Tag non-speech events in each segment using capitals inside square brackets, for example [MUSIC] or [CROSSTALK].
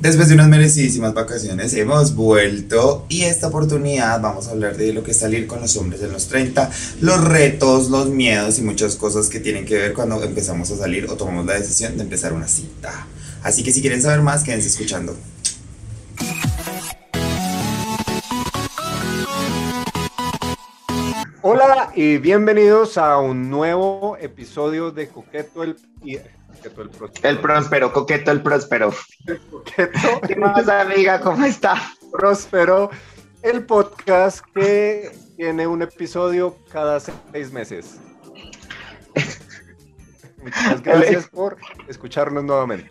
Después de unas merecidísimas vacaciones hemos vuelto y esta oportunidad vamos a hablar de lo que es salir con los hombres en los 30, los retos, los miedos y muchas cosas que tienen que ver cuando empezamos a salir o tomamos la decisión de empezar una cita. Así que si quieren saber más, quédense escuchando. Hola y bienvenidos a un nuevo episodio de Coqueto el... El próspero, coqueto el próspero. coqueto. [LAUGHS] ¿Qué más, amiga? ¿Cómo está? Próspero, el podcast que tiene un episodio cada seis meses. Muchas [LAUGHS] gracias por escucharnos nuevamente.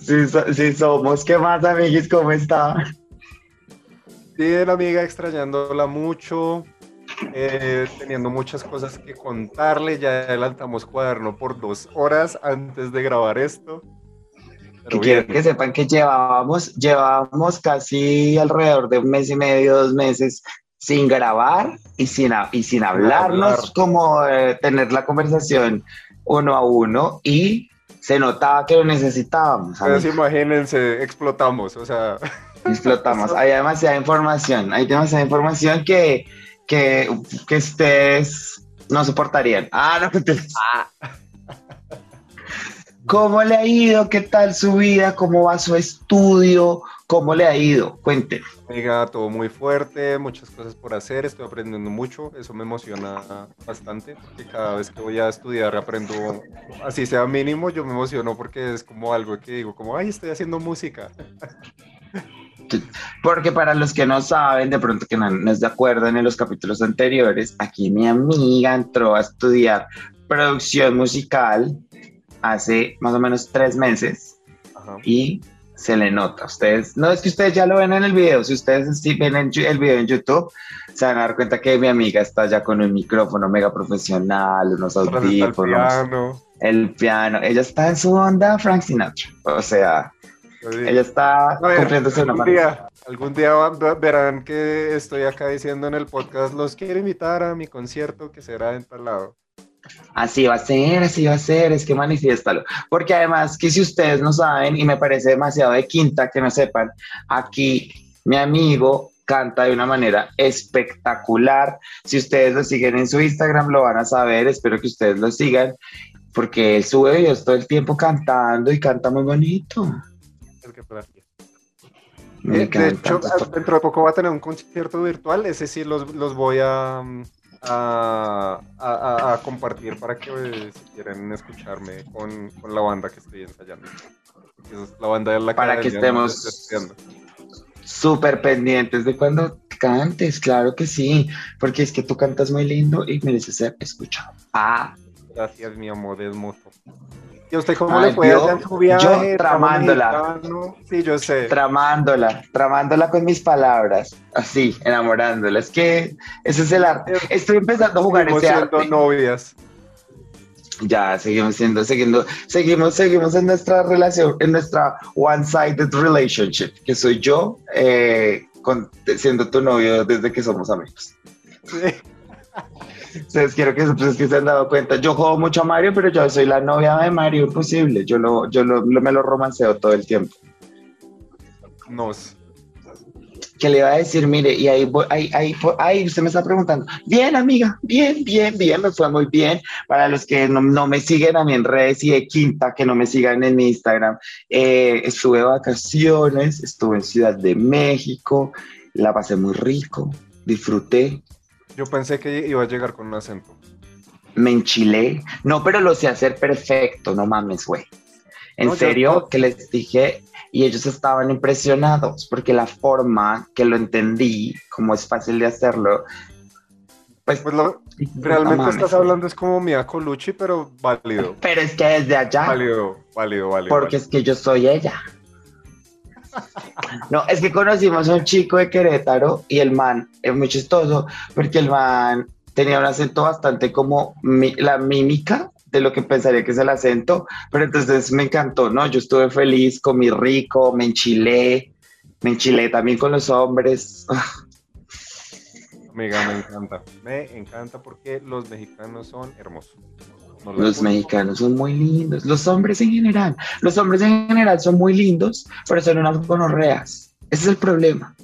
Sí, somos. ¿Qué más, amiguis? ¿Cómo está? Bien, amiga, extrañándola mucho. Eh, teniendo muchas cosas que contarle. Ya adelantamos cuaderno por dos horas antes de grabar esto. Pero quiero que sepan que llevábamos, llevábamos casi alrededor de un mes y medio, dos meses sin grabar y sin, y sin hablarnos, como eh, tener la conversación uno a uno y se notaba que lo necesitábamos. Pues imagínense, explotamos, o sea. Explotamos. Hay demasiada información, hay demasiada información que que, que ustedes no soportarían. Ah, no, ah. ¿Cómo le ha ido? ¿Qué tal su vida? ¿Cómo va su estudio? ¿Cómo le ha ido? Cuente. Oiga, todo muy fuerte, muchas cosas por hacer, estoy aprendiendo mucho, eso me emociona bastante, porque cada vez que voy a estudiar aprendo, así sea mínimo, yo me emociono porque es como algo que digo, como, ay, estoy haciendo música. Porque para los que no saben, de pronto que no, nos de acuerdo en los capítulos anteriores, aquí mi amiga entró a estudiar producción musical hace más o menos tres meses y se le nota. Ustedes, no es que ustedes ya lo ven en el video, si ustedes sí ven el video en YouTube, se van a dar cuenta que mi amiga está ya con un micrófono mega profesional, unos audífonos, el piano. el piano. Ella está en su onda Frank Sinatra. O sea, ella está cumpliéndose una algún día, algún día verán que estoy acá diciendo en el podcast, los quiero invitar a mi concierto que será en tal lado. Así va a ser, así va a ser, es que manifiéstalo. Porque además que si ustedes no saben, y me parece demasiado de quinta que no sepan, aquí mi amigo canta de una manera espectacular. Si ustedes lo siguen en su Instagram, lo van a saber, espero que ustedes lo sigan, porque él sube videos todo el tiempo cantando y canta muy bonito. Eh, de hecho, dentro de poco va a tener un concierto virtual. Ese sí los, los voy a, a, a, compartir para que eh, si quieren escucharme con, con, la banda que estoy ensayando. Es la banda de la Para que estemos súper pendientes de cuando cantes, claro que sí, porque es que tú cantas muy lindo y mereces ser escuchado. Ah. Gracias, mi amor, es mutuo. ¿Y usted cómo le fue yo, su viaje? Yo tramándola. Sí, yo sé. Tramándola, tramándola con mis palabras, así, enamorándola. Es que ese es el arte. Estoy empezando a jugar ese arte. novias. Ya, seguimos siendo, seguimos, seguimos, seguimos en nuestra relación, en nuestra one-sided relationship, que soy yo eh, siendo tu novio desde que somos amigos. Sí. [LAUGHS] Ustedes quiero que, pues, que se han dado cuenta. Yo juego mucho a Mario, pero yo soy la novia de Mario, imposible. Yo, lo, yo lo, me lo romanceo todo el tiempo. No. Que le iba a decir, mire, y ahí, ahí, ahí, ahí, usted me está preguntando, bien amiga, bien, bien, bien, me fue muy bien. Para los que no, no me siguen a mí en redes y de quinta, que no me sigan en mi Instagram, eh, estuve de vacaciones, estuve en Ciudad de México, la pasé muy rico, disfruté, yo pensé que iba a llegar con un acento. Me enchilé. No, pero lo sé hacer perfecto, no mames, güey. En serio, que les dije, y ellos estaban impresionados porque la forma que lo entendí, como es fácil de hacerlo, pues, pues realmente estás hablando es como Mia Colucci, pero válido. Pero es que desde allá. Válido, válido, válido. Porque es que yo soy ella. No, es que conocimos a un chico de Querétaro y el man es muy chistoso porque el man tenía un acento bastante como la mímica de lo que pensaría que es el acento, pero entonces me encantó, ¿no? Yo estuve feliz, comí rico, me enchilé, me enchilé también con los hombres. Amiga, me encanta, me encanta porque los mexicanos son hermosos. Los mexicanos son muy lindos, los hombres en general, los hombres en general son muy lindos, pero son unas gonorreas. Ese es el problema.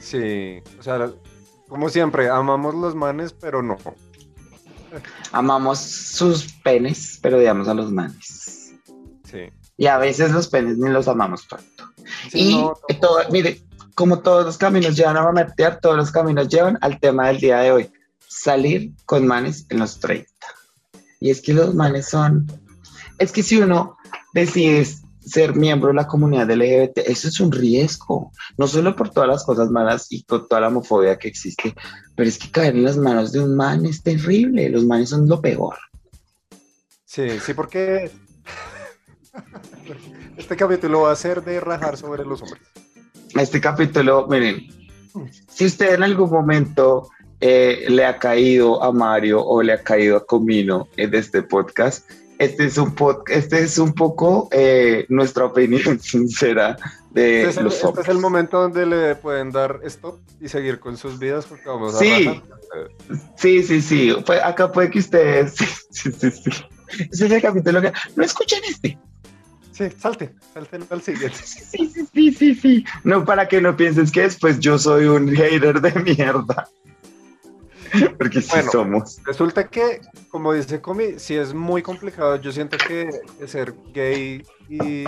Sí, o sea, como siempre, amamos los manes, pero no. Amamos sus penes, pero odiamos a los manes. Sí. Y a veces los penes ni los amamos tanto. y todo, mire, como todos los caminos llevan a meter, todos los caminos llevan al tema del día de hoy. Salir con manes en los 30. Y es que los manes son, es que si uno decide ser miembro de la comunidad LGBT, eso es un riesgo, no solo por todas las cosas malas y por toda la homofobia que existe, pero es que caer en las manos de un man es terrible, los manes son lo peor. Sí, sí, porque [LAUGHS] este capítulo va a ser de rajar sobre los hombres. Este capítulo, miren, si usted en algún momento eh, le ha caído a Mario o le ha caído a Comino en este podcast, este es un, este es un poco eh, nuestra opinión [LAUGHS] sincera de este es, el, los este es el momento donde le pueden dar stop y seguir con sus vidas porque vamos a sí, sí, sí, sí. Pues acá puede que ustedes [LAUGHS] sí, sí, sí. Ese es el capítulo que no escuchen este. Sí, salte, salte al siguiente. Sí, sí, sí, sí, sí. No, para que no pienses que después yo soy un hater de mierda. [LAUGHS] Porque sí somos. Resulta que, como dice Comi, si es muy complicado. Yo siento que ser gay y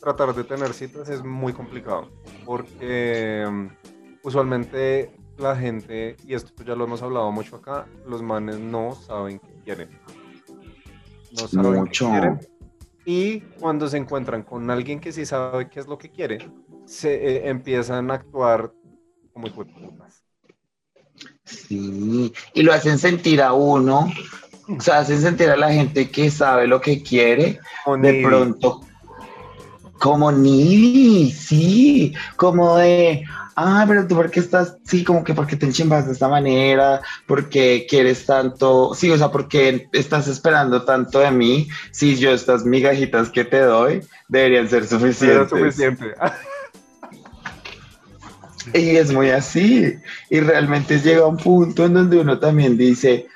tratar de tener citas es muy complicado. Porque um, usualmente la gente, y esto ya lo hemos hablado mucho acá, los manes no saben qué quieren. No saben mucho. qué quieren. Y cuando se encuentran con alguien que sí sabe qué es lo que quiere, se eh, empiezan a actuar como. Sí, y lo hacen sentir a uno, o sea, hacen sentir a la gente que sabe lo que quiere, de pronto, como ni, sí, como de, ah, pero tú por qué estás, sí, como que porque te enchimbas de esta manera, porque quieres tanto, sí, o sea, porque estás esperando tanto de mí, si yo estas migajitas que te doy deberían ser suficientes. suficiente. [LAUGHS] Y es muy así. Y realmente llega un punto en donde uno también dice,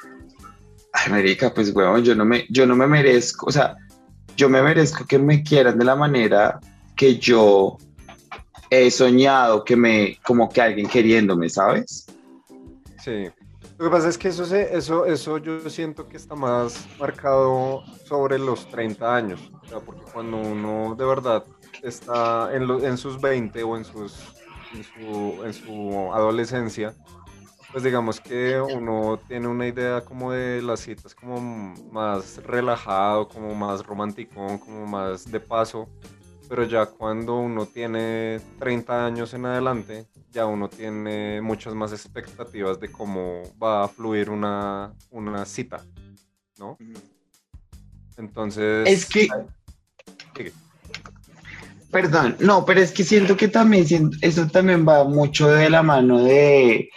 ay, América, pues, weón, yo no me, yo no me merezco, o sea, yo me merezco que me quieran de la manera que yo he soñado, que me, como que alguien queriéndome, ¿sabes? Sí. Lo que pasa es que eso, eso, eso yo siento que está más marcado sobre los 30 años. O sea, porque cuando uno de verdad está en, en sus 20 o en sus en su, adolescencia, pues digamos que uno tiene una idea como de las citas como más relajado, como más romántico, como más de paso, pero ya cuando uno tiene 30 años en adelante, ya uno tiene muchas más expectativas de cómo va a fluir una, una cita, ¿no? Entonces... Es que... Perdón, no, pero es que siento que también eso también va mucho de la mano de,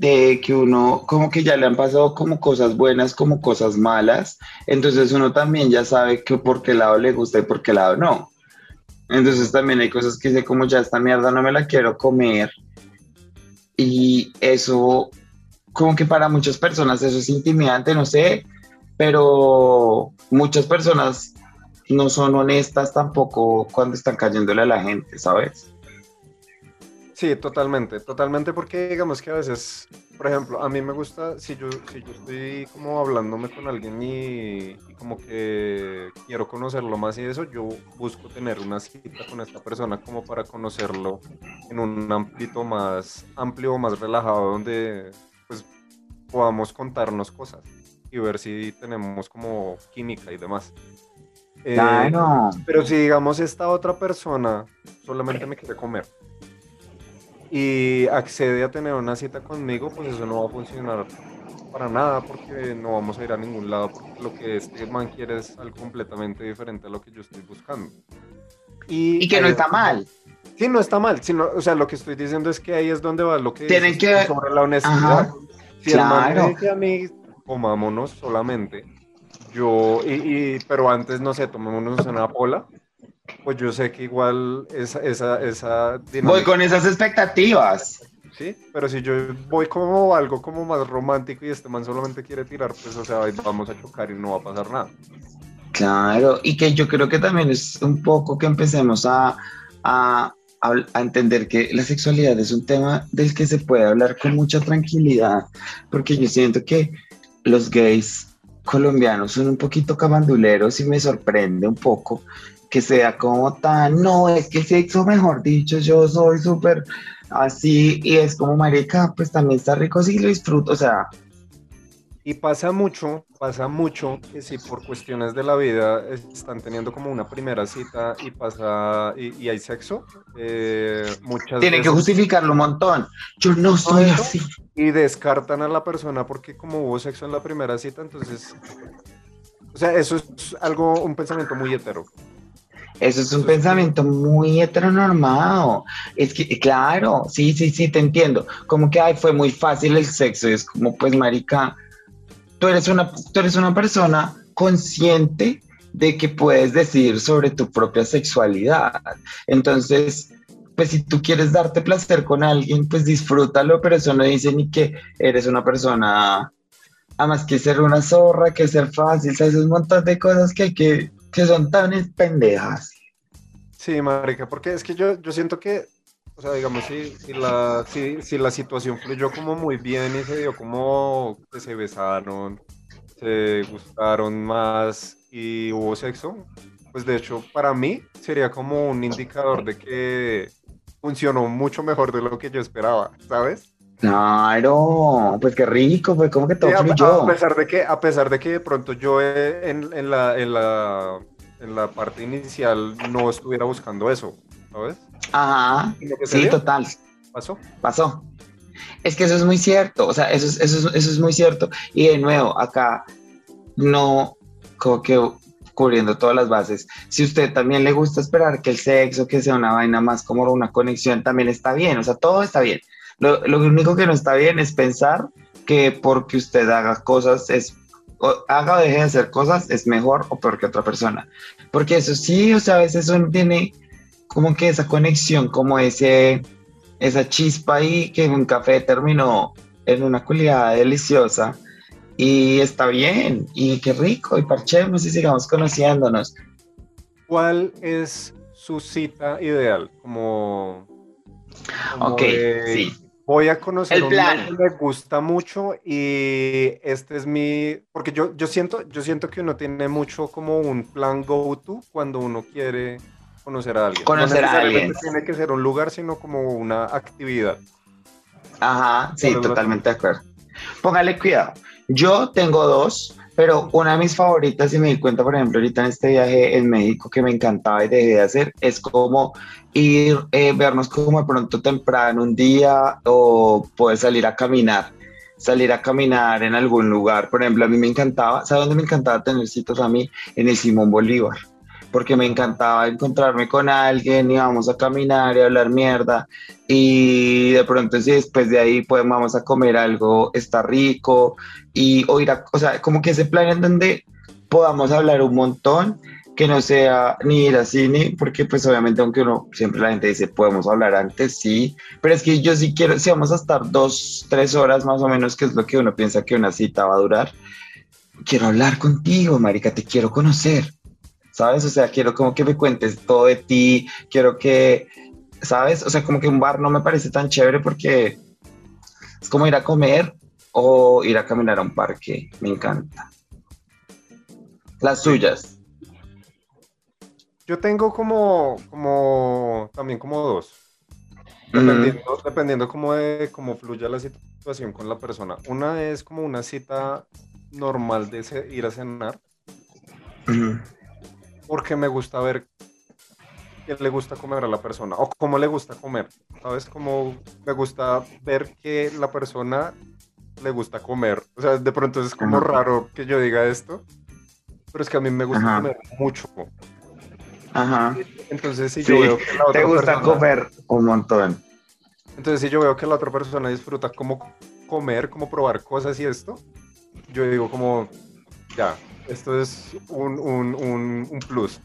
que uno como que ya le han pasado como cosas buenas como cosas malas, entonces uno también ya sabe que por qué lado le gusta y por qué lado no. Entonces también hay cosas que dice como ya esta mierda no me la quiero comer y eso como que para muchas personas eso es intimidante, no sé, pero muchas personas no son honestas tampoco cuando están cayéndole a la gente, ¿sabes? Sí, totalmente, totalmente porque digamos que a veces, por ejemplo, a mí me gusta, si yo, si yo estoy como hablándome con alguien y, como que quiero conocerlo más y eso, yo busco tener una cita con esta persona como para conocerlo en un ámbito más amplio, más relajado, donde pues podamos contarnos cosas y ver si tenemos como química y demás. Eh, claro. Pero si digamos esta otra persona solamente me quiere comer y accede a tener una cita conmigo, pues eso no va a funcionar para nada porque no vamos a ir a ningún lado porque lo que este man quiere es algo completamente diferente a lo que yo estoy buscando. Y, que no está mal. Sí, no está mal. Sino, o sea, lo que estoy diciendo es que ahí es donde va lo que tienen que sobre la honestidad. Si el man me dice a mí, comámonos solamente, yo, y, pero antes, no sé, tomémonos una pola, pues yo sé que igual esa, esa, esa Voy con esas expectativas. ¿sí? Pero si yo voy como algo como más romántico y este man solamente quiere tirar, pues, o sea, vamos a chocar y no va a pasar nada. Claro, y que yo creo que también es un poco que empecemos a, a, a, entender que la sexualidad es un tema del que se puede hablar con mucha tranquilidad, porque yo siento que los gays colombianos son un poquito cabanduleros y me sorprende un poco que sea como tan, no, es que sexo, mejor dicho, yo soy súper así y es como marica, pues también está rico si lo disfruto, o sea. Y pasa mucho, pasa mucho que si por cuestiones de la vida están teniendo como una primera cita y pasa y, hay sexo, eh, muchas Tienen que justificarlo un montón. Yo no soy así. Y descartan a la persona porque como hubo sexo en la primera cita, entonces, o sea, eso es algo, un pensamiento muy hetero. Eso es un pensamiento muy heteronormado. Es que, claro, sí, sí, sí, te entiendo. Como que, ay, fue muy fácil el sexo. Es como, pues, marica, tú eres una, tú eres una persona consciente de que puedes decir sobre tu propia sexualidad. Entonces, pues si tú quieres darte placer con alguien, pues disfrútalo, pero eso no dice ni que eres una persona, más que ser una zorra, que ser fácil, ¿sabes? Un montón de cosas que que que son tan pendejas. Sí, marica, porque es que yo, yo siento que, o sea, digamos, si, si, la, si, la situación fluyó como muy bien y se dio como que se besaron, se gustaron más y hubo sexo, pues de hecho para mí sería como un indicador de que funcionó mucho mejor de lo que yo esperaba, ¿sabes? Claro, pues qué rico, pues como que todo fluyó. A, pesar de que, a pesar de que de pronto yo en, en, la, en, la, en la parte inicial no estuviera buscando eso, ¿sabes? Ajá, sí, total. ¿Pasó? Pasó. Es que eso es muy cierto, o sea, eso es, eso, es, eso es muy cierto. Y de nuevo, acá no, como que cubriendo todas las bases. Si usted también le gusta esperar que el sexo, que sea una vaina más como una conexión, también está bien, o sea, todo está bien. Lo, lo único que no está bien es pensar que porque usted haga cosas es haga o deje de hacer cosas es mejor o peor que otra persona. Porque eso sí, o sea, a veces uno tiene como que esa conexión, como ese, esa chispa ahí que en un café terminó en una culiada deliciosa y está bien y qué rico y parchemos y sigamos conociéndonos. ¿Cuál es su cita ideal? Como, ok, sí voy a conocer el plan. que me gusta mucho y este es mi porque yo yo siento yo siento que uno tiene mucho como un plan go to cuando uno quiere conocer a alguien. Conocer a alguien. Tiene que ser un lugar, sino como una actividad. Ajá, sí, totalmente de acuerdo. Póngale cuidado. Yo tengo dos, pero una de mis favoritas, y me di cuenta, por ejemplo, ahorita en este viaje en México que me encantaba y dejé de hacer, es como ir, eh, vernos como de pronto temprano un día o poder salir a caminar, salir a caminar en algún lugar. Por ejemplo, a mí me encantaba, ¿sabes dónde me encantaba tener citas a mí? En el Simón Bolívar porque me encantaba encontrarme con alguien y vamos a caminar y hablar mierda y de pronto si después de ahí podemos vamos a comer algo está rico y o ir a, o sea, como que ese plan en donde podamos hablar un montón que no sea ni ir a cine, porque pues obviamente aunque uno siempre la gente dice podemos hablar antes, sí, pero es que yo sí quiero, si vamos a estar dos, tres horas más o menos, que es lo que uno piensa que una cita va a durar, quiero hablar contigo, marica, te quiero conocer, ¿sabes? O sea, quiero como que me cuentes todo de ti, quiero que, ¿sabes? O sea, como que un bar no me parece tan chévere porque es como ir a comer o ir a caminar a un parque, me encanta. Las suyas. Yo tengo como, como, también como dos. Dependiendo, dependiendo como de cómo fluya la situación con la persona. Una es como una cita normal de ir a cenar porque me gusta ver qué le gusta comer a la persona o cómo le gusta comer. ¿Sabes? Como me gusta ver que la persona le gusta comer. O sea, de pronto es como raro que yo diga esto, pero es que a mí me gusta comer mucho. Ajá. Entonces, si yo veo que la otra Te gusta comer un montón. Entonces, si yo veo que la otra persona disfruta como comer, como probar cosas y esto, yo digo como, ya, esto es un, un, un, plus.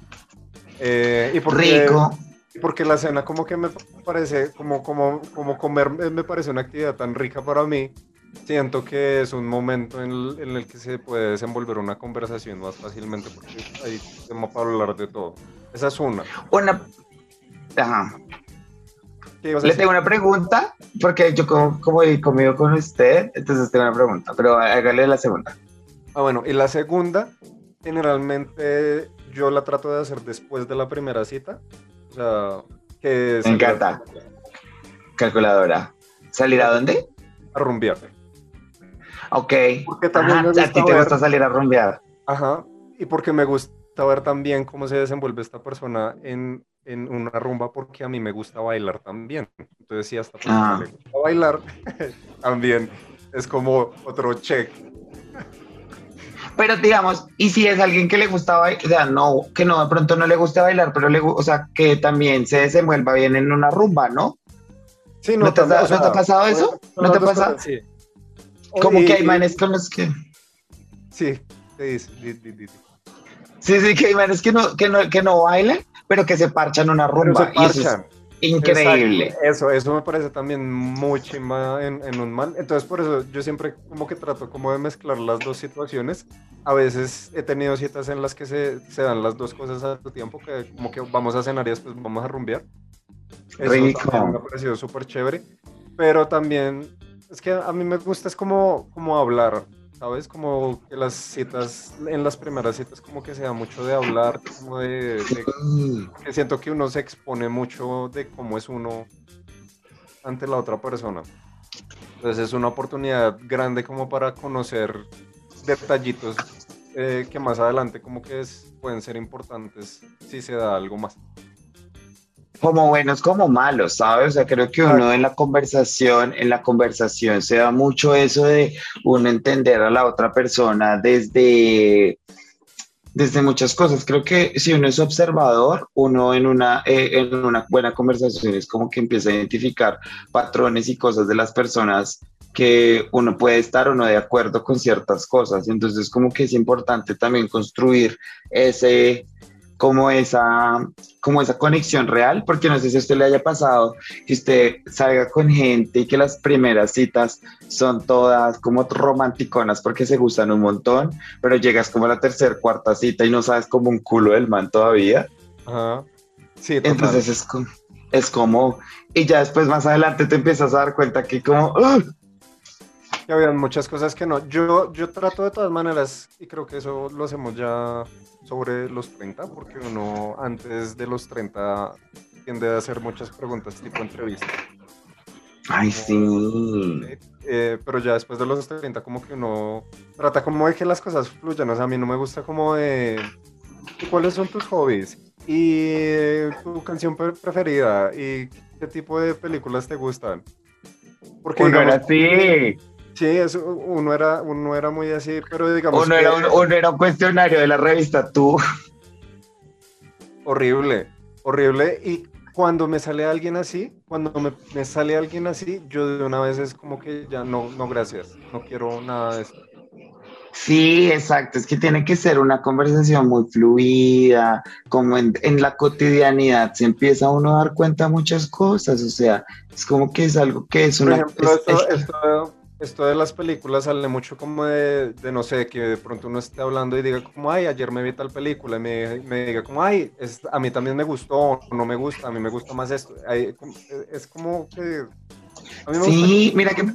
Eh, y porque, Rico. porque la cena como que me parece, como, como, como comer me parece una actividad tan rica para mí, siento que es un momento en el, que se puede desenvolver una conversación más fácilmente porque hay tema para hablar de todo. Esa es una. Una... Ajá. Le tengo una pregunta, porque yo como, como he comido con usted, entonces tengo una pregunta, pero hágale la segunda. Ah, bueno, y la segunda, generalmente yo la trato de hacer después de la primera cita. O sea, que... Me encanta. Calculadora. ¿Salir a dónde? A rumbear. Ok. Porque también a ti te gusta salir a rumbear. Ajá. Y porque me gusta ver también cómo se desenvuelve esta persona en, en una rumba, porque a mí me gusta bailar también. Entonces, si hasta ah. me gusta bailar, [LAUGHS] también es como otro check. Pero digamos, y si es alguien que le gusta bailar, o sea, no, que no, de pronto no le guste bailar, pero le o sea, que también se desenvuelva bien en una rumba, ¿no? Sí, no, te, ha pasado eso? ¿No, te ha pasado? Sí. Como que hay manes con los que. Sí, sí, sí, sí, sí, que hay manes que no, que no, que no bailan, pero que se parchan una rumba. Y eso es increíble. Eso, eso me parece también muy chimba en, en, un man. Entonces, por eso yo siempre como que trato como de mezclar las dos situaciones. A veces he tenido citas en las que se, se dan las dos cosas a tu tiempo, que como que vamos a cenar y después vamos a rumbear. Eso Rico. me ha parecido súper chévere. Pero también es que a mí me gusta es como, como hablar, ¿sabes? Como que las citas, en las primeras citas como que se da mucho de hablar, como de, que siento que uno se expone mucho de cómo es uno ante la otra persona. Entonces es una oportunidad grande como para conocer detallitos eh, que más adelante como que pueden ser importantes si se da algo más como buenos como malos, ¿sabes? O sea, creo que uno en la conversación, en la conversación se da mucho eso de uno entender a la otra persona desde, desde muchas cosas. Creo que si uno es observador, uno en una, eh, en una buena conversación es como que empieza a identificar patrones y cosas de las personas que uno puede estar o no de acuerdo con ciertas cosas. Entonces, como que es importante también construir ese como esa, como esa conexión real, porque no sé si a usted le haya pasado que usted salga con gente y que las primeras citas son todas como romanticonas porque se gustan un montón, pero llegas como a la tercera, cuarta cita y no sabes como un culo del man todavía. Ajá. Sí, Entonces es como, es como, y ya después más adelante te empiezas a dar cuenta que como, Que habían muchas cosas que no. Yo, yo trato de todas maneras, y creo que eso lo hacemos ya sobre los 30, porque uno antes de los 30 tiende a hacer muchas preguntas tipo entrevista. Ay, sí. Eh, pero ya después de los 30 como que uno trata como de que las cosas fluyan. O sea, a mí no me gusta como de... ¿Cuáles son tus hobbies? ¿Y tu canción preferida? ¿Y qué tipo de películas te gustan? Porque, uno era así. Sí, eso, uno, era, uno era muy así, pero digamos. Uno, era un, era un cuestionario de la revista Tú. Horrible, horrible. Y cuando me sale alguien así, cuando me, me, sale alguien así, yo de una vez es como que ya no, no, gracias, no quiero nada de esto. Sí, exacto, es que tiene que ser una conversación muy fluida, como en, en, la cotidianidad se empieza uno a dar cuenta de muchas cosas, o sea, es como que es algo que es una... Por ejemplo, esto, esto de las películas sale mucho como de, de, no sé, que de pronto uno esté hablando y diga como, ay, ayer me vi tal película y me, me diga como, ay, es, a mí también me gustó, o no me gusta, a mí me gusta más esto. es como que... sí, mira que...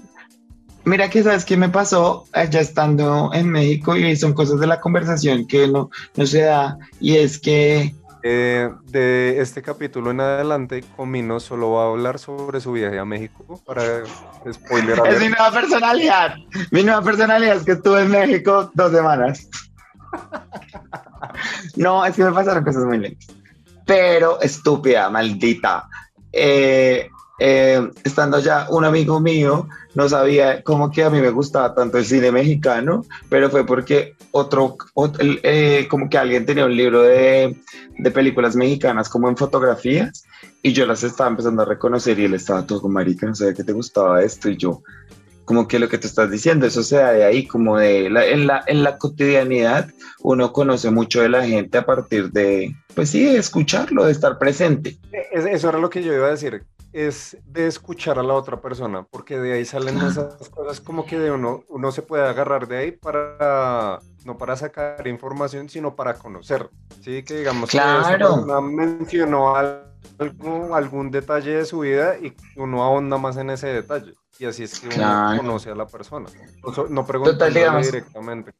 Mira que sabes qué me pasó allá estando en México y son cosas de la conversación que no, no se da y es que eh, de este capítulo en adelante, Comino solo va a hablar sobre su viaje a México para spoiler. Es mi nueva personalidad. Mi nueva personalidad es que estuve en México dos semanas. no, es que me pasaron cosas muy lentas. Pero estúpida, maldita. Eh, eh, estando allá, un amigo mío no sabía cómo que a mí me gustaba tanto el cine mexicano, pero fue porque otro, eh, como que alguien tenía un libro de, de, películas mexicanas como en fotografías y yo las estaba empezando a reconocer y él estaba todo con marica, no sabía que te gustaba esto y yo, como que lo que tú estás diciendo, eso se da de ahí, como de en, la, en la cotidianidad uno conoce mucho de la gente a partir de, pues sí, escucharlo, de estar presente. Eso era lo que yo iba a decir, es de escuchar a la otra persona, porque de ahí salen esas cosas como que de uno, uno se puede agarrar de ahí para, no para sacar información, sino para conocer, ¿sí? Que digamos claro. que mencionó algo, algún detalle de su vida y uno ahonda más en ese detalle. Y así es que uno conoce a la persona. No, pregunta directamente.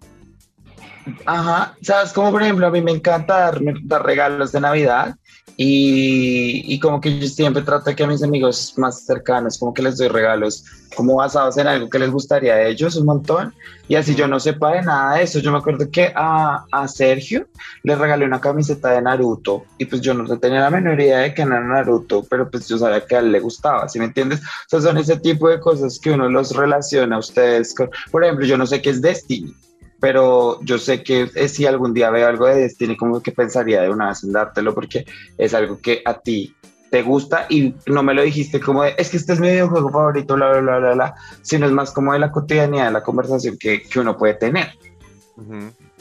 Ajá, sabes, como por ejemplo, a mí me encanta dar, dar regalos de Navidad y, y, como que yo siempre trato que a mis amigos más cercanos, como que les doy regalos como basados en algo que les gustaría a ellos un montón. Y así yo no sepa de nada de eso. Yo me acuerdo que a, a Sergio le regalé una camiseta de Naruto y pues yo no tenía la menor idea de que era Naruto, pero pues yo sabía que a él le gustaba, ¿sí me entiendes? O sea, son ese tipo de cosas que uno los relaciona a ustedes con, por ejemplo, yo no sé qué es Destiny pero yo sé que si algún día veo algo de Destiny, como que pensaría de una vez en dártelo, porque es algo que a ti te gusta y no me lo dijiste como de, es que este es mi videojuego favorito, bla, bla, bla, bla, bla, sino es más como de la cotidianidad, de la conversación que, que uno puede tener.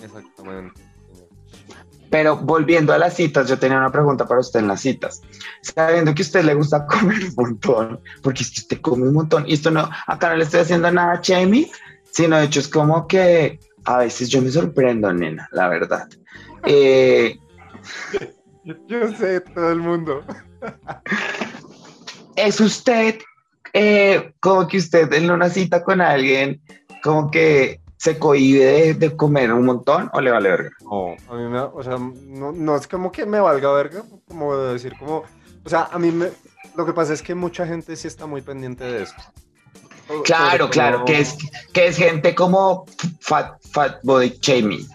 Exactamente. Pero volviendo a las citas, yo tenía una pregunta para usted en las citas. Sabiendo que a usted le gusta [LAUGHS] comer un montón, porque usted come un montón, y esto no, acá no le estoy haciendo nada a Jamie, sino de hecho es como que a veces yo me sorprendo, nena, la verdad. [LAUGHS] Eh, yo, sé, todo el mundo. [LAUGHS] ¿Es usted eh, como que usted en una cita con alguien, como que se cohibe de, comer un montón o le vale verga? No, a mí me, o sea, no, no es como que me valga verga, como decir, como, o sea, a mí me, lo que pasa es que mucha gente sí está muy pendiente de eso. Claro, claro, que es, que es gente como fat, fat body shaming.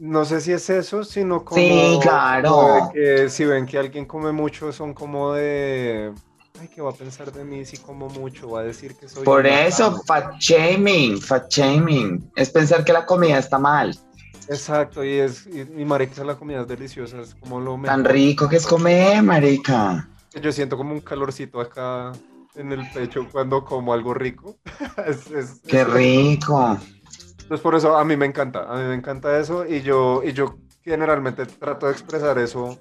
No sé si es eso, sino como. Sí, claro. que si ven que alguien come mucho, son como de. Ay, ¿qué va a pensar de mí si como mucho? Va a decir que soy. Por eso, fat shaming, fat shaming. Es pensar que la comida está mal. Exacto, y es. Y, marica, la comida es deliciosa, es como lo mejor. Tan rico que es comer, marica. Yo siento como un calorcito acá en el pecho cuando como algo rico. [LAUGHS] es, ¡Qué rico! Entonces por eso a mí me encanta, a mí me encanta eso y yo, y yo generalmente trato de expresar eso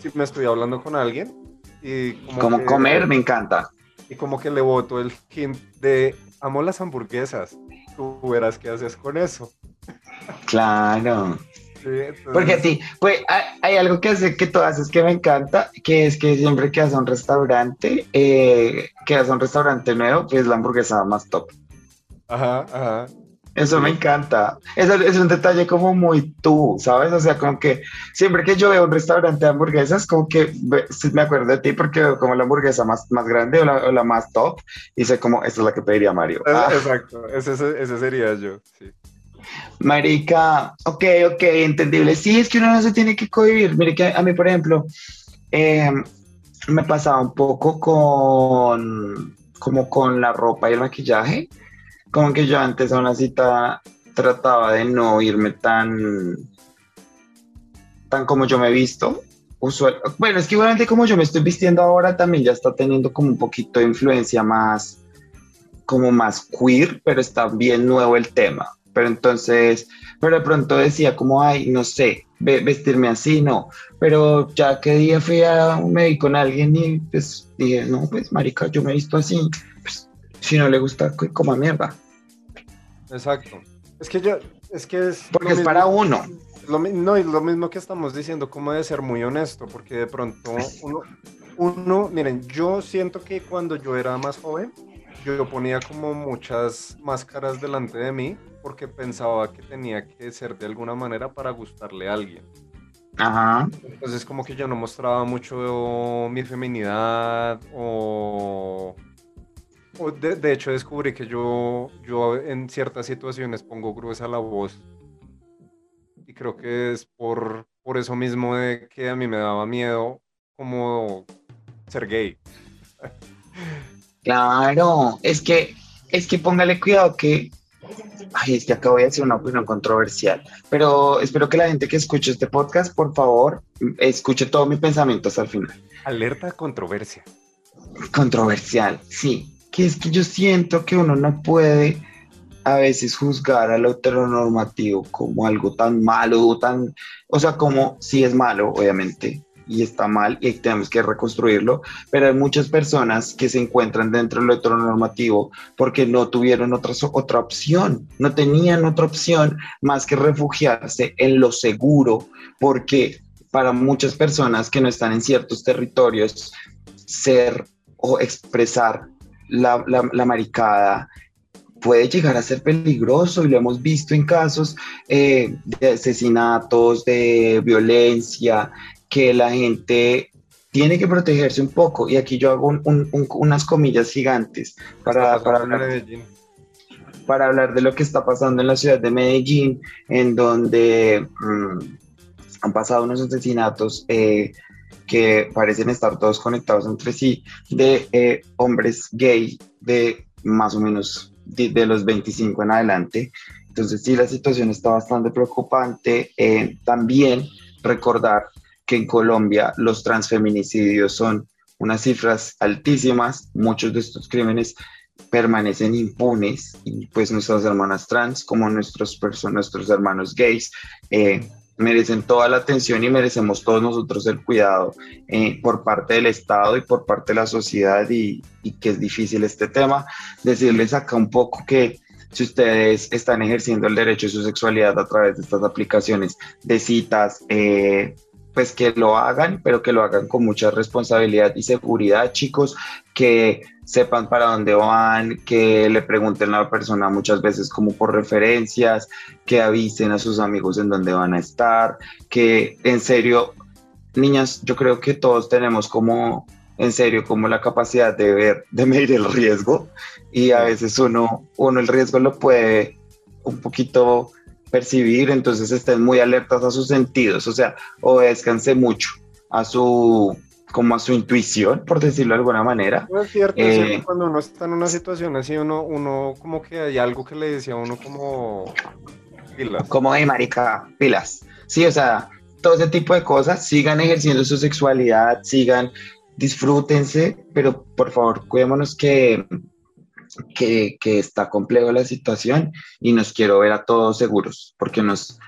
si me estoy hablando con alguien. Y como, comer me encanta. Y como que le boto el hint de amo las hamburguesas. Tú verás qué haces con eso. Claro. Porque sí, pues hay, algo que hace que tú haces que me encanta, que es que siempre que vas a un restaurante, eh, que vas a un restaurante nuevo, que es la hamburguesa más top. Ajá, ajá. Eso me encanta. Eso es un detalle como muy tú, ¿sabes? O sea, como que siempre que yo veo un restaurante de hamburguesas, como que me acuerdo de ti porque veo como la hamburguesa más, más grande o la, más top y sé como, esta es la que pediría Mario. Ah. Exacto, ese, ese sería yo, sí. Marica, ok, ok, entendible. Sí, es que uno no se tiene que cohibir. Mire que a mí, por ejemplo, em, me pasaba un poco con, como con la ropa y el maquillaje. Como que yo antes a una cita trataba de no irme tan, tan como yo me he visto. Usual. Bueno, es que igualmente como yo me estoy vistiendo ahora también ya está teniendo como un poquito de influencia más, como más queer, pero está bien nuevo el tema. Pero entonces, pero de pronto decía como, ay, no sé, vestirme así, no. Pero ya que día fui a un médico con alguien y pues dije, no, pues marica, yo me he visto así. Pues, si no le gusta, coma mierda. Exacto. Es que yo, es que es... Porque es para uno. Lo, no, es lo mismo que estamos diciendo, como de ser muy honesto, porque de pronto uno, uno, miren, yo siento que cuando yo era más joven, yo ponía como muchas máscaras delante de mí porque pensaba que tenía que ser de alguna manera para gustarle a alguien. Ajá. Entonces como que yo no mostraba mucho mi feminidad o... de, hecho descubrí que yo, yo en ciertas situaciones pongo gruesa la voz y creo que es por, por eso mismo de que a mí me daba miedo como ser gay. Claro, es que, es que póngale cuidado que Ay, es que acabo de decir una opinión controversial, pero espero que la gente que escuche este podcast, por favor, escuche todo mi pensamiento hasta el final. Alerta controversia. Controversial, sí. que es que yo siento que uno no puede a veces juzgar al heteronormativo como algo tan malo, tan, o sea, como si es malo, obviamente, y está mal y tenemos que reconstruirlo, pero hay muchas personas que se encuentran dentro del heteronormativo porque no tuvieron otra, otra opción, no tenían otra opción más que refugiarse en lo seguro, porque para muchas personas que no están en ciertos territorios, ser o expresar la, la, maricada puede llegar a ser peligroso y lo hemos visto en casos eh, de asesinatos, de violencia, que la gente tiene que protegerse un poco. Y aquí yo hago unas comillas gigantes para, para hablar, de, para hablar de lo que está pasando en la ciudad de Medellín, en donde mm, han pasado unos asesinatos. Eh, que parecen estar todos conectados entre sí, de eh, hombres gay de más o menos de, los 25 en adelante. Entonces sí, la situación está bastante preocupante. Eh, también recordar que en Colombia los transfeminicidios son unas cifras altísimas, muchos de estos crímenes permanecen impunes y pues nuestras hermanas trans como nuestros, nuestros hermanos gays eh, merecen toda la atención y merecemos todos nosotros el cuidado eh, por parte del Estado y por parte de la sociedad y, que es difícil este tema. Decirles acá un poco que si ustedes están ejerciendo el derecho de su sexualidad a través de estas aplicaciones de citas, eh, pues que lo hagan, pero que lo hagan con mucha responsabilidad y seguridad, chicos, que sepan para dónde van, que le pregunten a la persona muchas veces como por referencias, que avisen a sus amigos en dónde van a estar, que en serio, niñas, yo creo que todos tenemos como en serio como la capacidad de ver, de medir el riesgo y a veces uno, uno el riesgo lo puede un poquito percibir, entonces estén muy alertas a sus sentidos, o sea, obedezcanse mucho a su como a su intuición, por decirlo de alguna manera. es cierto, eh, cuando uno está en una situación así, uno, uno como que hay algo que le decía a uno como pilas. Como, de marica, pilas. Sí, o sea, todo ese tipo de cosas, sigan ejerciendo su sexualidad, sigan, disfrútense, pero por favor, cuidémonos que que, está complejo la situación y nos quiero ver a todos seguros, porque nos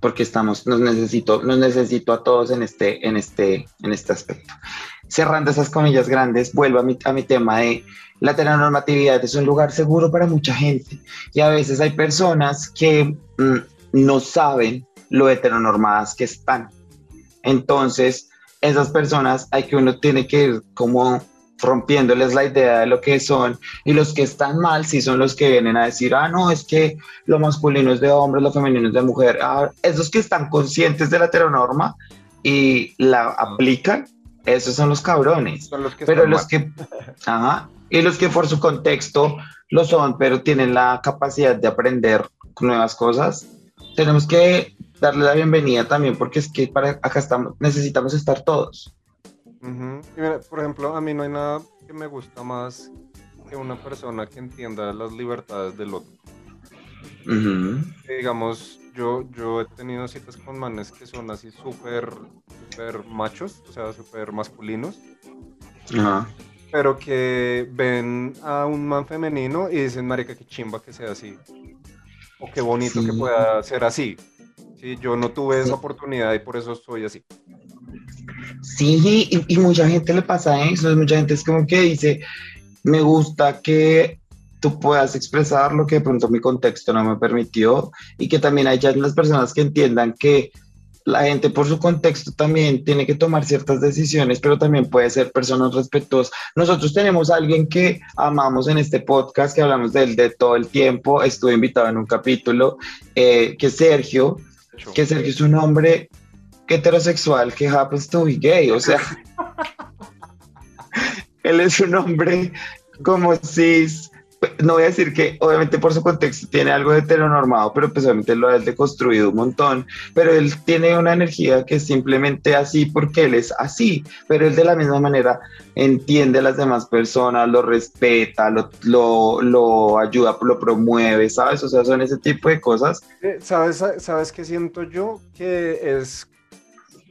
porque estamos, nos necesito, nos necesito a todos en este, en este, en este aspecto. Cerrando esas comillas grandes, vuelvo a mi, a mi tema de la heteronormatividad es un lugar seguro para mucha gente y a veces hay personas que mm, no saben lo heteronormadas que están. Entonces, esas personas hay que uno tiene que ir como rompiéndoles la idea de lo que son, y los que están mal sí son los que vienen a decir, ah, no, es que lo masculino es de hombre, lo femenino es de mujer. Ah, esos que están conscientes de la heteronorma y la aplican, esos son los cabrones. Son los que pero los que, ajá, y los que por su contexto lo son, pero tienen la capacidad de aprender nuevas cosas, tenemos que darle la bienvenida también porque es que para acá estamos, necesitamos estar todos por ejemplo, a mí no hay nada que me gusta más que una persona que entienda las libertades del otro. digamos, yo, yo he tenido citas con manes que son así súper, súper machos, o sea, súper masculinos. Pero que ven a un man femenino y dicen, marica, qué chimba que sea así. O qué bonito que pueda ser así. Sí, yo no tuve esa oportunidad y por eso soy así. Sí, y, mucha gente le pasa eso, mucha gente es como que dice, me gusta que tú puedas expresar lo que de pronto mi contexto no me permitió y que también haya las personas que entiendan que la gente por su contexto también tiene que tomar ciertas decisiones, pero también puede ser personas respetuosas. Nosotros tenemos a alguien que amamos en este podcast, que hablamos de él de todo el tiempo, estuve invitado en un capítulo, eh, que Sergio, que Sergio es un hombre heterosexual que happens to be gay, o sea, [LAUGHS] él es un hombre como cis, no voy a decir que obviamente por su contexto tiene algo de heteronormado, pero pues obviamente lo ha deconstruido un montón, pero él tiene una energía que es simplemente así porque él es así, pero él de la misma manera entiende a las demás personas, lo respeta, lo, lo, lo ayuda, lo promueve, ¿sabes? O sea, son ese tipo de cosas. Eh, ¿Sabes, ¿Sabes qué siento yo? Que es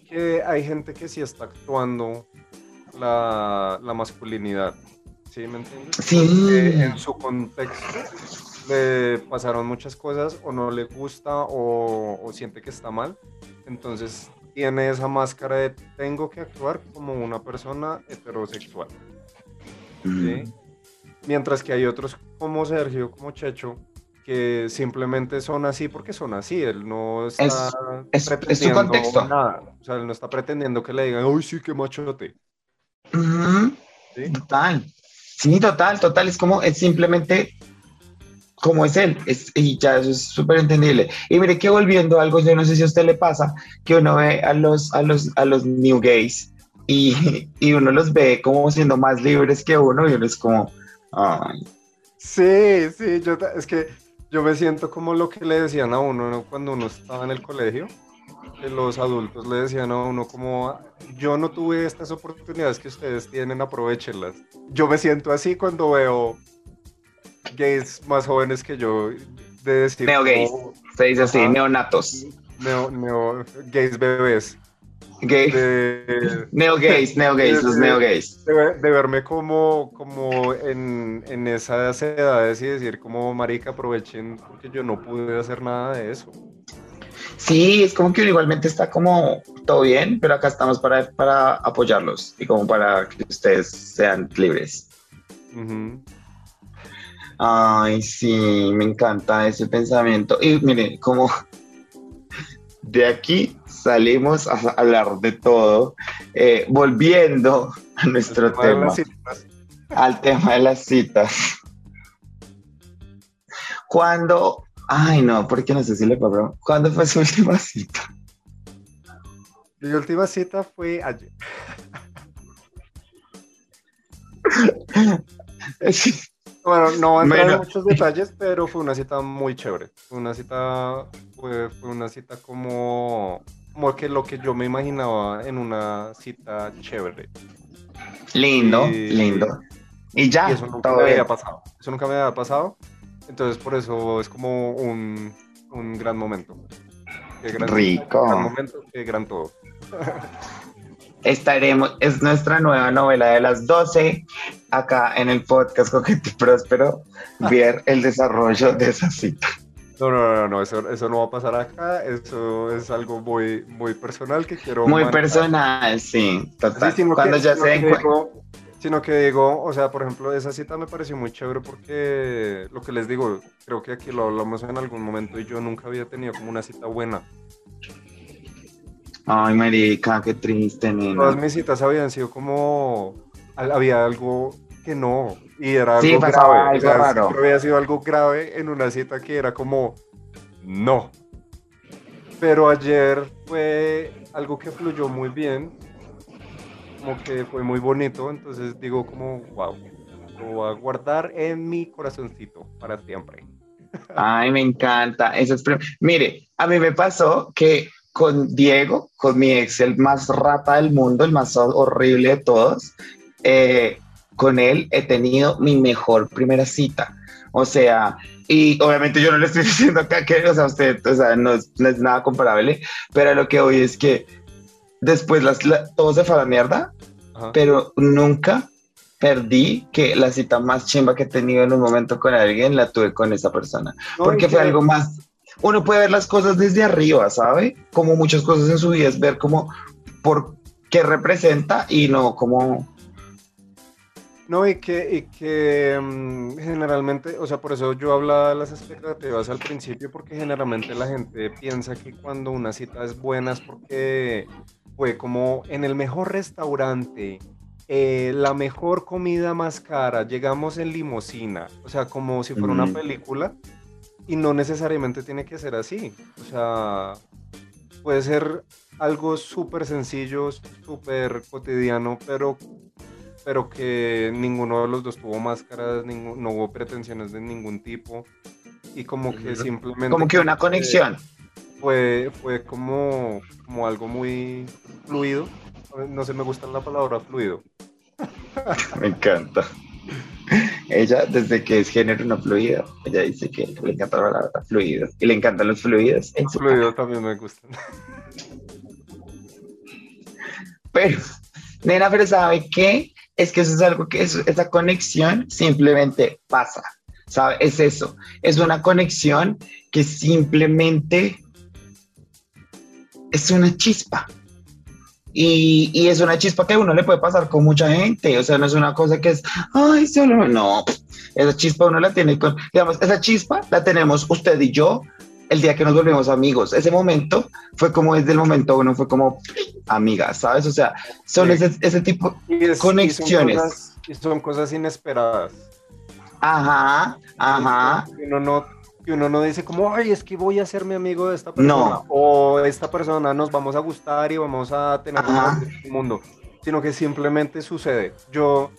que hay gente que sí está actuando la, masculinidad. ¿sí me entiendes? Sí. en su contexto le pasaron muchas cosas o no le gusta o, siente que está mal. Entonces tiene esa máscara de tengo que actuar como una persona heterosexual. ¿sí? Mientras que hay otros como Sergio, como Checho, que simplemente son así porque son así. Él no está es, es, su contexto. nada. O sea, él no está pretendiendo que le digan, uy, sí, qué machote. ¿Sí? Total. Sí, total, total. Es como, es simplemente como es él. Es, y ya eso es súper entendible. Y mire que volviendo a algo, yo no sé si a usted le pasa, que uno ve a los, a los, a los new gays y, [LAUGHS] y uno los ve como siendo más libres que uno y uno es como, ay. Sí, sí, yo, es que yo me siento como lo que le decían a uno cuando uno estaba en el colegio, que los adultos le decían a uno como, yo no tuve estas oportunidades que ustedes tienen, aprovechenlas. Yo me siento así cuando veo gays más jóvenes que yo, de decir... Neo gays, se dice así, neonatos. Neo, neo, gays bebés. Gay. De, neo gays, neo gays, los neo gays. De, verme como, como en, en, esas edades y decir como marica aprovechen porque yo no pude hacer nada de eso. Sí, es como que igualmente está como todo bien, pero acá estamos para, para apoyarlos y como para que ustedes sean libres. Ay, sí, me encanta ese pensamiento. Y mire, como de aquí salimos a hablar de todo, eh, volviendo a nuestro tema, al tema de las citas. Cuando, ay no, porque no sé si le pasó, ¿cuándo fue su última cita? Mi última cita fue ayer. Bueno, no voy a entrar en muchos detalles, pero fue una cita muy chévere. Fue una cita, fue, fue una cita como como que lo que yo me imaginaba en una cita chévere. Lindo, lindo. Y ya, eso nunca me había pasado. Eso nunca me había pasado. Entonces, por eso es como un, un gran momento. Rico. Gran momento, qué gran todo. [LAUGHS] Estaremos, es nuestra nueva novela de las 12, acá en el podcast Coquete Próspero, [LAUGHS] ver el desarrollo de esa cita. No, no, no, no, eso, eso no va a pasar acá, eso es algo muy, muy personal que quiero... Muy personal, sí, total. Cuando ya se Sino que digo, o sea, por ejemplo, esa cita me pareció muy chévere porque lo que les digo, creo que aquí lo hablamos en algún momento y yo nunca había tenido como una cita buena. Ay, marica, qué triste, nena. Todas mis citas habían sido como... Había algo que no, y era algo grave. había sido algo grave en una cita que era como, no. Pero ayer fue algo que fluyó muy bien, como que fue muy bonito, entonces digo como, wow, lo voy a guardar en mi corazoncito para siempre. [LAUGHS] Ay, me encanta. Eso es... Mire, a mí me pasó que con Diego, con mi ex, el más rata del mundo, el más horrible de todos, eh, con él he tenido mi mejor primera cita. O sea, y obviamente yo no le estoy [LAUGHS] diciendo acá que, o sea, usted, o sea, no es, nada comparable, pero lo que hoy es que después las, todo se fue a la mierda, pero nunca perdí que la cita más chimba que he tenido en un momento con alguien la tuve con esa persona, porque fue algo más, uno puede ver las cosas desde arriba, ¿sabe? Como muchas cosas en su vida es ver como por qué representa y no como no, y que, y que mm, generalmente, o sea, por eso yo hablaba de las expectativas al principio, porque generalmente la gente piensa que cuando una cita es buena es porque fue como en el mejor restaurante, eh, la mejor comida más cara, llegamos en limosina, o sea, como si fuera una película, y no necesariamente tiene que ser así, o sea, puede ser algo súper sencillo, súper cotidiano, pero pero que ninguno de los dos tuvo máscaras, no hubo pretensiones de ningún tipo y como que simplemente... Como que una conexión. Fue, fue como, como algo muy fluido. No sé, me gusta la palabra fluido. Me encanta. Ella, desde que es género no fluido, ella dice que le encanta la palabra fluido. Y le encantan los fluidos. Fluido también me gustan. Pero, nena, pero ¿sabe qué? es que eso es algo que esa conexión simplemente pasa, ¿sabe? Es eso, es una conexión que simplemente es una chispa. Y, y, es una chispa que a uno le puede pasar con mucha gente, o sea, no es una cosa que es, ay, solo, no, esa chispa uno la tiene con, digamos, esa chispa la tenemos usted y yo el día que nos volvimos amigos. Ese momento fue como desde el momento uno fue como amiga, ¿sabes? O sea, son ese, ese, tipo de conexiones. Y son, cosas, inesperadas. Ajá, ajá. Y uno no, y uno no dice como, ay, es que voy a ser mi amigo de esta persona. No. O esta persona nos vamos a gustar y vamos a tener un mundo. Sino que simplemente sucede. Yo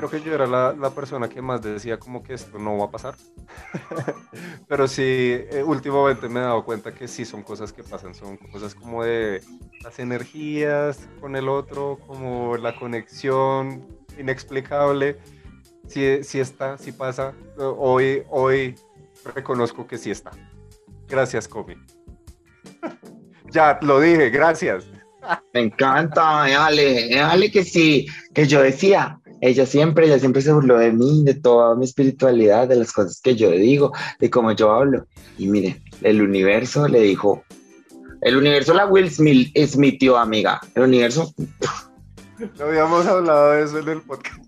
creo que yo era la, la, persona que más decía como que esto no va a pasar. [LAUGHS] Pero sí, eh, últimamente me he dado cuenta que sí son cosas que pasan, son cosas como de las energías con el otro, como la conexión inexplicable. Sí, sí está, sí pasa. Hoy, hoy reconozco que sí está. Gracias, Comi. [LAUGHS] ya, lo dije, gracias. Me encanta, dale, dale que sí, que yo decía, ella siempre, ella siempre se burló de mí, de toda mi espiritualidad, de las cosas que yo digo, de cómo yo hablo. Y mire, el universo le dijo, el universo la Will Smith es mi tío amiga. El universo... [LAUGHS] No habíamos hablado de eso en el podcast.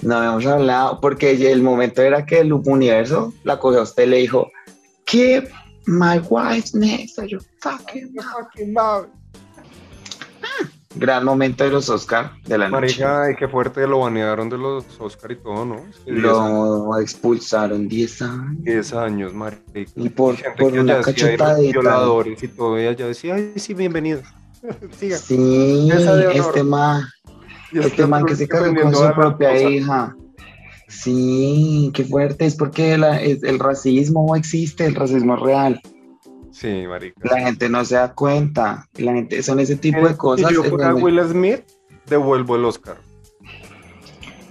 No habíamos hablado, porque el momento era que el universo la cogió a usted le dijo, keep my wife's next to your fucking mouth gran momento de los Oscar de la noche. Marica, qué fuerte lo banearon de los Oscar y todo, ¿no? lo expulsaron 10 años. 10 años, marica. Y por, por una cachetadita. violadores y todo, ella decía, ay, sí, bienvenido. [LAUGHS] Siga. Sí, este man, este man que se casó con su propia hija. Sí, qué fuerte, es porque el racismo existe, el racismo es real. Sí, marica. La gente no se da cuenta. La gente, son ese tipo de cosas. Si yo fuera Will Smith, devuelvo el Oscar.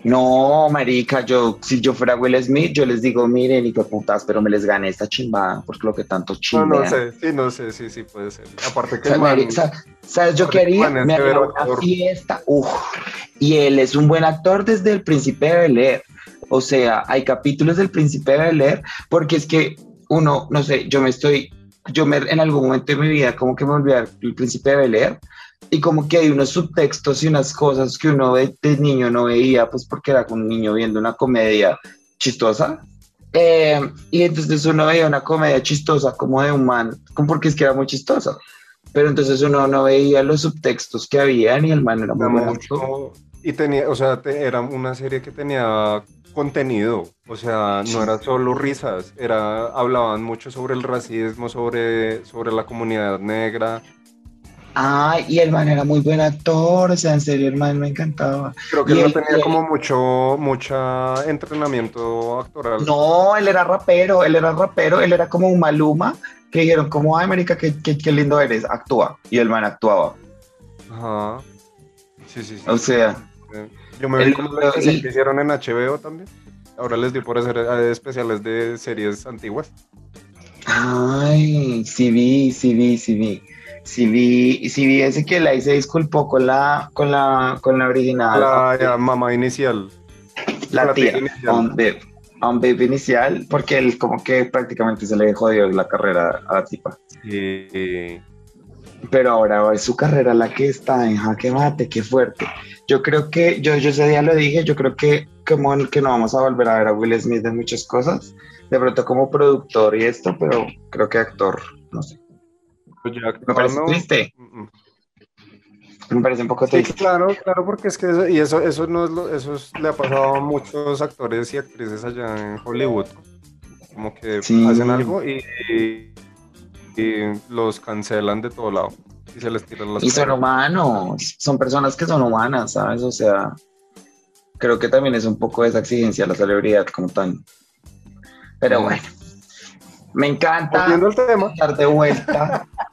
No, marica, yo, si yo fuera Will Smith, yo les digo, miren, y qué putas, pero me les gané esta chimbada, porque lo que tanto chimbean. No, no sé, sí, no sé, sí, sí, puede ser. Aparte que... ¿Sabes yo qué haría? Me haría una fiesta, uff, y él es un buen actor desde el Príncipe de Bel O sea, hay capítulos del Príncipe de Bel porque es que uno, no sé, yo me estoy yo me, en algún momento de mi vida como que me volví al príncipe de Bel y como que hay unos subtextos y unas cosas que uno de, niño no veía, pues porque era un niño viendo una comedia chistosa. Eh, y entonces uno veía una comedia chistosa como de un man, como porque es que era muy chistosa. Pero entonces uno no veía los subtextos que había y el man era muy mucho, Y tenía, o sea, era una serie que tenía contenido, o sea, no era solo risas, era, hablaban mucho sobre el racismo, sobre, sobre la comunidad negra. Ah, y el man era muy buen actor, o sea, en serio, el man me encantaba. Creo que no tenía como mucho, mucho entrenamiento actoral. No, él era rapero, él era rapero, él era como un Maluma, que dijeron como, ay, América, qué, qué, lindo eres, actúa. Y el man actuaba. Ajá. Sí, sí, sí. O sea, yo me vi como lo que hicieron en HBO también. Ahora les di por hacer eh, especiales de series antiguas. Ay, sí vi, sí vi, sí vi. Sí vi, sí vi ese que la hice disculpó con la, con la, con la original. La, mamá inicial. La, tía, un bebé, un bebé inicial, porque él como que prácticamente se le jodió la carrera a la tipa. Sí. Pero ahora es su carrera la que está en jaque mate, qué fuerte. Yo creo que, yo, yo ese día lo dije, yo creo que como que no vamos a volver a ver a Will Smith en muchas cosas, de pronto como productor y esto, pero creo que actor, no sé. Pues me parece triste. Mm, mm. Me parece un poco triste. claro, claro, porque es que eso, y eso, eso no es lo, eso le ha pasado a muchos actores y actrices allá en Hollywood. Como que hacen algo y, y, los cancelan de todo lado y se les tiran las Y son humanos, son personas que son humanas, ¿sabes? O sea, creo que también es un poco esa exigencia la celebridad como tal. Pero bueno, me encanta estar de vuelta. [LAUGHS]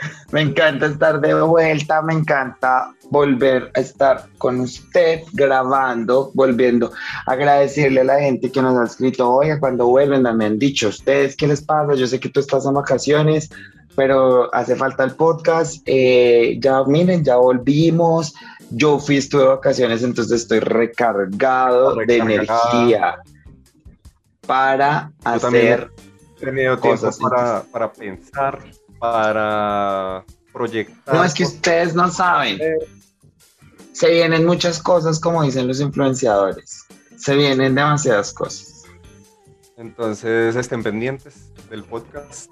[LAUGHS] me encanta estar de vuelta, me encanta volver a estar con usted grabando, volviendo, agradecerle a la gente que nos ha escrito, oiga, cuando vuelven, me han dicho, ustedes, ¿qué les pasa? Yo sé que tú estás en vacaciones, pero hace falta el podcast. Eh, ya miren, ya volvimos. Yo fui, estuve de vacaciones, entonces estoy recargado de energía para hacer he tenido tiempo para, para pensar, para proyectar. No, es que ustedes no saben. Se vienen muchas cosas, como dicen los influenciadores. Se vienen demasiadas cosas. Entonces estén pendientes del podcast.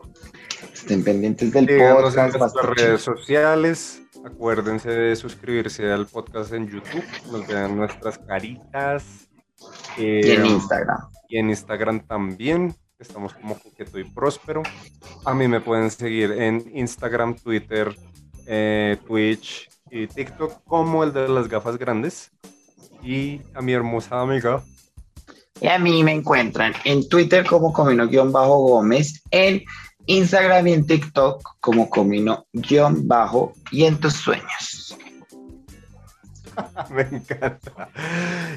Estén pendientes del podcast. En nuestras redes sociales. Acuérdense de suscribirse al podcast en YouTube. Nos vean nuestras caritas. y en eh, Instagram. Y en Instagram también. Estamos como Coqueto y Próspero. A mí me pueden seguir en Instagram, Twitter, eh, Twitch y TikTok como el de las gafas grandes. Y a mi hermosa amiga. Y a mí me encuentran en Twitter como Comino-Gómez, en Instagram y en TikTok como Comino-Bajo y en tus sueños. [LAUGHS] Me encanta.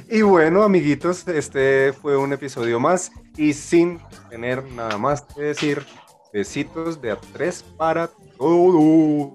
Y bueno, amiguitos, este fue un episodio más y sin tener nada más que decir, besitos de a tres para todos.